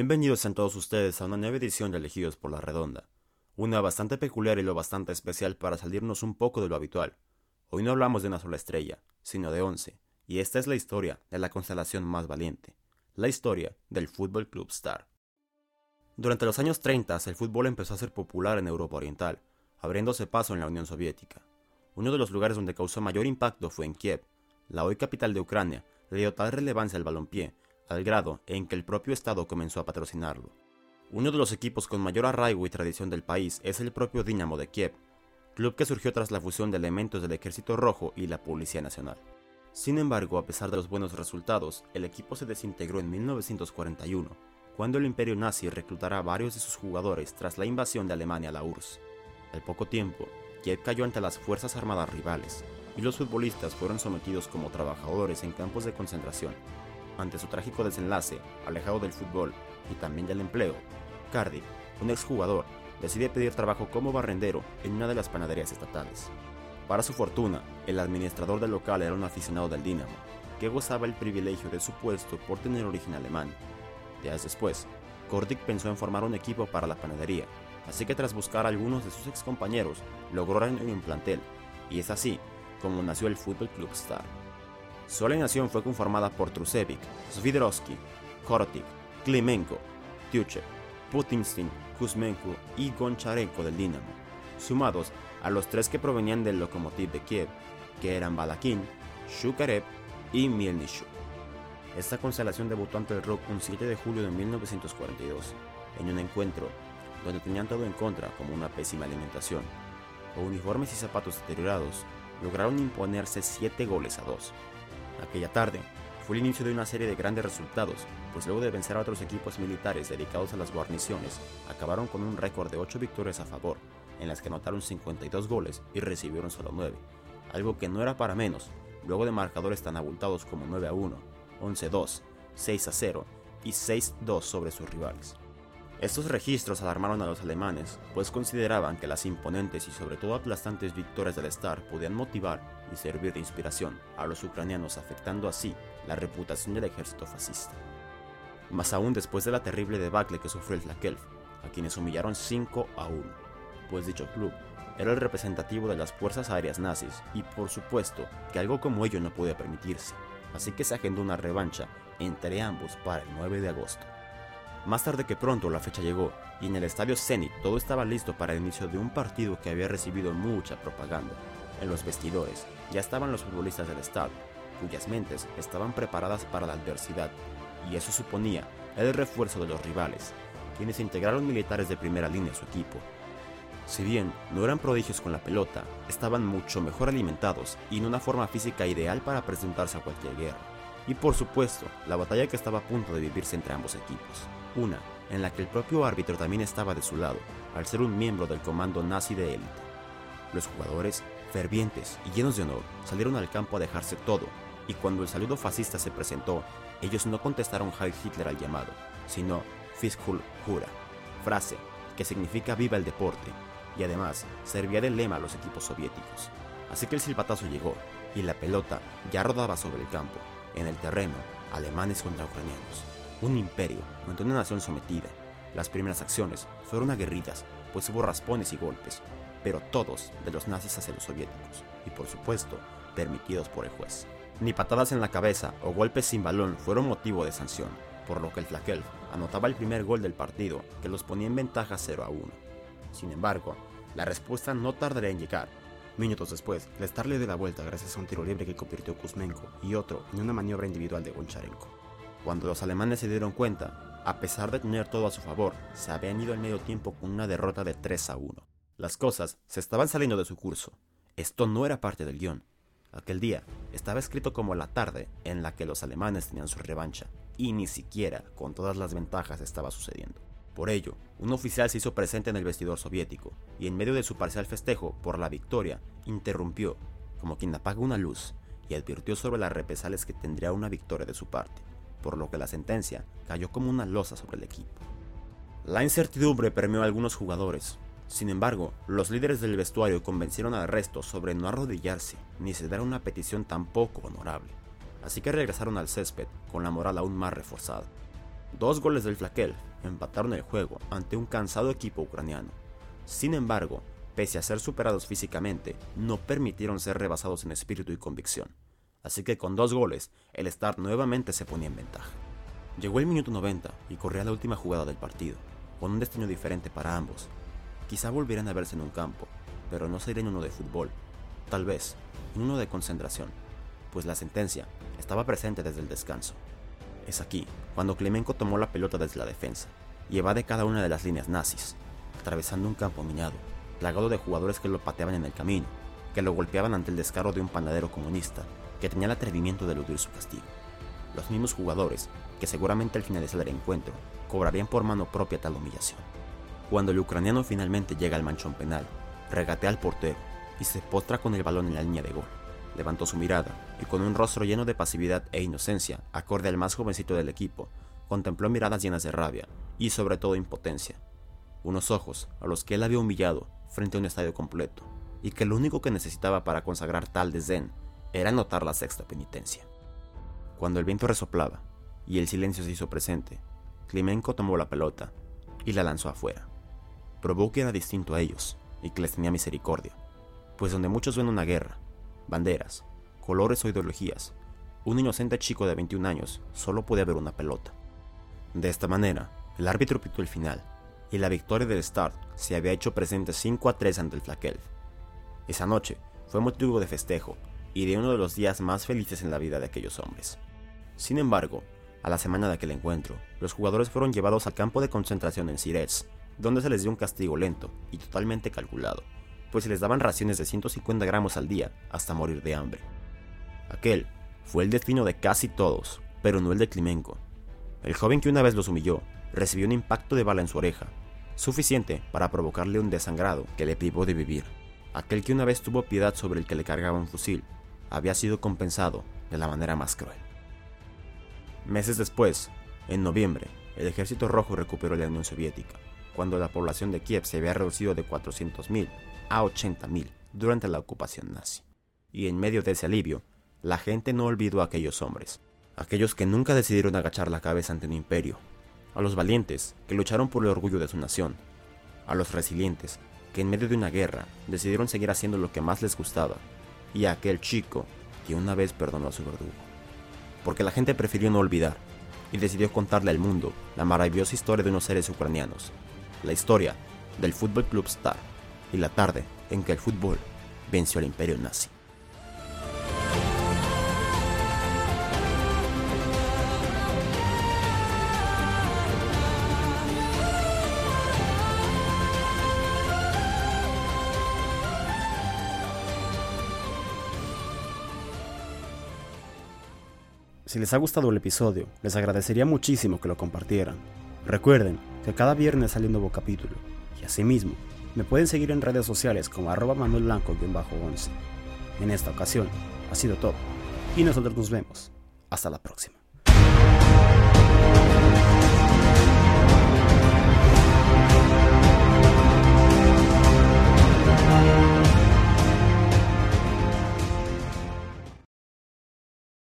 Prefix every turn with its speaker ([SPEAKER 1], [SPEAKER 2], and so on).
[SPEAKER 1] Bienvenidos a todos ustedes a una nueva edición de Elegidos por la Redonda, una bastante peculiar y lo bastante especial para salirnos un poco de lo habitual. Hoy no hablamos de una sola estrella, sino de once, y esta es la historia de la constelación más valiente, la historia del Fútbol Club Star. Durante los años 30 el fútbol empezó a ser popular en Europa Oriental, abriéndose paso en la Unión Soviética. Uno de los lugares donde causó mayor impacto fue en Kiev, la hoy capital de Ucrania, le dio tal relevancia al balompié, al grado en que el propio Estado comenzó a patrocinarlo. Uno de los equipos con mayor arraigo y tradición del país es el propio Dinamo de Kiev, club que surgió tras la fusión de elementos del Ejército Rojo y la Policía Nacional. Sin embargo, a pesar de los buenos resultados, el equipo se desintegró en 1941, cuando el imperio nazi reclutará a varios de sus jugadores tras la invasión de Alemania a la URSS. Al poco tiempo, Kiev cayó ante las fuerzas armadas rivales, y los futbolistas fueron sometidos como trabajadores en campos de concentración. Ante su trágico desenlace, alejado del fútbol y también del empleo, Cardiff, un exjugador, decide pedir trabajo como barrendero en una de las panaderías estatales. Para su fortuna, el administrador del local era un aficionado del Dinamo, que gozaba el privilegio de su puesto por tener origen alemán. Días después, Kordic pensó en formar un equipo para la panadería, así que tras buscar a algunos de sus excompañeros, logró reunir un plantel, y es así como nació el Fútbol Club Star. Su alineación fue conformada por Trusevic, Svidrovsky, Korotik, Klimenko, Tyuchev, Putinstin, Kuzmenko y Goncharenko del Dinamo, sumados a los tres que provenían del Lokomotiv de Kiev, que eran Balakin, Shukarev y Mielnishuk. Esta constelación debutó ante el Rock un 7 de julio de 1942, en un encuentro donde tenían todo en contra como una pésima alimentación, o uniformes y zapatos deteriorados, lograron imponerse 7 goles a 2. Aquella tarde fue el inicio de una serie de grandes resultados, pues luego de vencer a otros equipos militares dedicados a las guarniciones, acabaron con un récord de 8 victorias a favor, en las que anotaron 52 goles y recibieron solo 9, algo que no era para menos, luego de marcadores tan abultados como 9 a 1, 11 a 2, 6 a 0 y 6 a 2 sobre sus rivales. Estos registros alarmaron a los alemanes, pues consideraban que las imponentes y sobre todo aplastantes victorias del Star podían motivar y servir de inspiración a los ucranianos, afectando así la reputación del ejército fascista. Más aún después de la terrible debacle que sufrió el Flakelf, a quienes humillaron 5 a 1, pues dicho club era el representativo de las fuerzas aéreas nazis y por supuesto que algo como ello no podía permitirse, así que se agendó una revancha entre ambos para el 9 de agosto. Más tarde que pronto la fecha llegó y en el estadio Zenit todo estaba listo para el inicio de un partido que había recibido mucha propaganda. En los vestidores ya estaban los futbolistas del estado, cuyas mentes estaban preparadas para la adversidad, y eso suponía el refuerzo de los rivales, quienes integraron militares de primera línea a su equipo. Si bien no eran prodigios con la pelota, estaban mucho mejor alimentados y en una forma física ideal para presentarse a cualquier guerra. Y por supuesto, la batalla que estaba a punto de vivirse entre ambos equipos una en la que el propio árbitro también estaba de su lado, al ser un miembro del comando nazi de élite. Los jugadores, fervientes y llenos de honor, salieron al campo a dejarse todo, y cuando el saludo fascista se presentó, ellos no contestaron Heil Hitler al llamado, sino Fischul Jura, frase que significa viva el deporte, y además servía de lema a los equipos soviéticos. Así que el silbatazo llegó, y la pelota ya rodaba sobre el campo, en el terreno, alemanes contra ucranianos un imperio ante una nación sometida. Las primeras acciones fueron aguerridas, pues hubo raspones y golpes, pero todos de los nazis hacia los soviéticos, y por supuesto, permitidos por el juez. Ni patadas en la cabeza o golpes sin balón fueron motivo de sanción, por lo que el Flakelf anotaba el primer gol del partido que los ponía en ventaja 0 a 1. Sin embargo, la respuesta no tardaría en llegar. Minutos después, Lestar le dio la vuelta gracias a un tiro libre que convirtió Kuzmenko y otro en una maniobra individual de Goncharenko. Cuando los alemanes se dieron cuenta, a pesar de tener todo a su favor, se habían ido al medio tiempo con una derrota de 3 a 1. Las cosas se estaban saliendo de su curso. Esto no era parte del guion. Aquel día estaba escrito como la tarde en la que los alemanes tenían su revancha, y ni siquiera con todas las ventajas estaba sucediendo. Por ello, un oficial se hizo presente en el vestidor soviético, y en medio de su parcial festejo por la victoria, interrumpió, como quien apaga una luz, y advirtió sobre las represalias que tendría una victoria de su parte por lo que la sentencia cayó como una losa sobre el equipo. La incertidumbre permeó a algunos jugadores. Sin embargo, los líderes del vestuario convencieron al resto sobre no arrodillarse ni ceder a una petición tan poco honorable, así que regresaron al césped con la moral aún más reforzada. Dos goles del Flakel empataron el juego ante un cansado equipo ucraniano. Sin embargo, pese a ser superados físicamente, no permitieron ser rebasados en espíritu y convicción. Así que con dos goles, el Start nuevamente se ponía en ventaja. Llegó el minuto 90 y corría la última jugada del partido, con un destino diferente para ambos. Quizá volvieran a verse en un campo, pero no sería en uno de fútbol, tal vez en uno de concentración, pues la sentencia estaba presente desde el descanso. Es aquí cuando Clemenco tomó la pelota desde la defensa y evade cada una de las líneas nazis, atravesando un campo minado, plagado de jugadores que lo pateaban en el camino, que lo golpeaban ante el descaro de un panadero comunista que tenía el atrevimiento de eludir su castigo. Los mismos jugadores que seguramente al finalizar el encuentro cobrarían por mano propia tal humillación. Cuando el ucraniano finalmente llega al manchón penal, regatea al portero y se postra con el balón en la línea de gol. Levantó su mirada y con un rostro lleno de pasividad e inocencia, acorde al más jovencito del equipo, contempló miradas llenas de rabia y sobre todo impotencia. Unos ojos a los que él había humillado frente a un estadio completo y que lo único que necesitaba para consagrar tal desdén era notar la sexta penitencia. Cuando el viento resoplaba y el silencio se hizo presente, Climenco tomó la pelota y la lanzó afuera. Probó que era distinto a ellos y que les tenía misericordia, pues donde muchos ven una guerra, banderas, colores o ideologías, un inocente chico de 21 años solo puede ver una pelota. De esta manera, el árbitro pitó el final y la victoria del Start se había hecho presente 5 a 3 ante el Flakelf. Esa noche fue motivo de festejo y de uno de los días más felices en la vida de aquellos hombres. Sin embargo, a la semana de aquel encuentro, los jugadores fueron llevados al campo de concentración en Sirets, donde se les dio un castigo lento y totalmente calculado, pues se les daban raciones de 150 gramos al día hasta morir de hambre. Aquel fue el destino de casi todos, pero no el de Climenco. El joven que una vez los humilló recibió un impacto de bala en su oreja, suficiente para provocarle un desangrado que le privó de vivir. Aquel que una vez tuvo piedad sobre el que le cargaba un fusil, había sido compensado de la manera más cruel. Meses después, en noviembre, el ejército rojo recuperó la Unión Soviética, cuando la población de Kiev se había reducido de 400.000 a 80.000 durante la ocupación nazi. Y en medio de ese alivio, la gente no olvidó a aquellos hombres, aquellos que nunca decidieron agachar la cabeza ante un imperio, a los valientes que lucharon por el orgullo de su nación, a los resilientes que en medio de una guerra decidieron seguir haciendo lo que más les gustaba, y a aquel chico que una vez perdonó a su verdugo. Porque la gente prefirió no olvidar y decidió contarle al mundo la maravillosa historia de unos seres ucranianos, la historia del Fútbol Club Star y la tarde en que el fútbol venció al imperio nazi.
[SPEAKER 2] Si les ha gustado el episodio, les agradecería muchísimo que lo compartieran. Recuerden que cada viernes sale un nuevo capítulo, y asimismo, me pueden seguir en redes sociales como arroba manuel blanco-11. En esta ocasión, ha sido todo, y nosotros nos vemos. Hasta la próxima.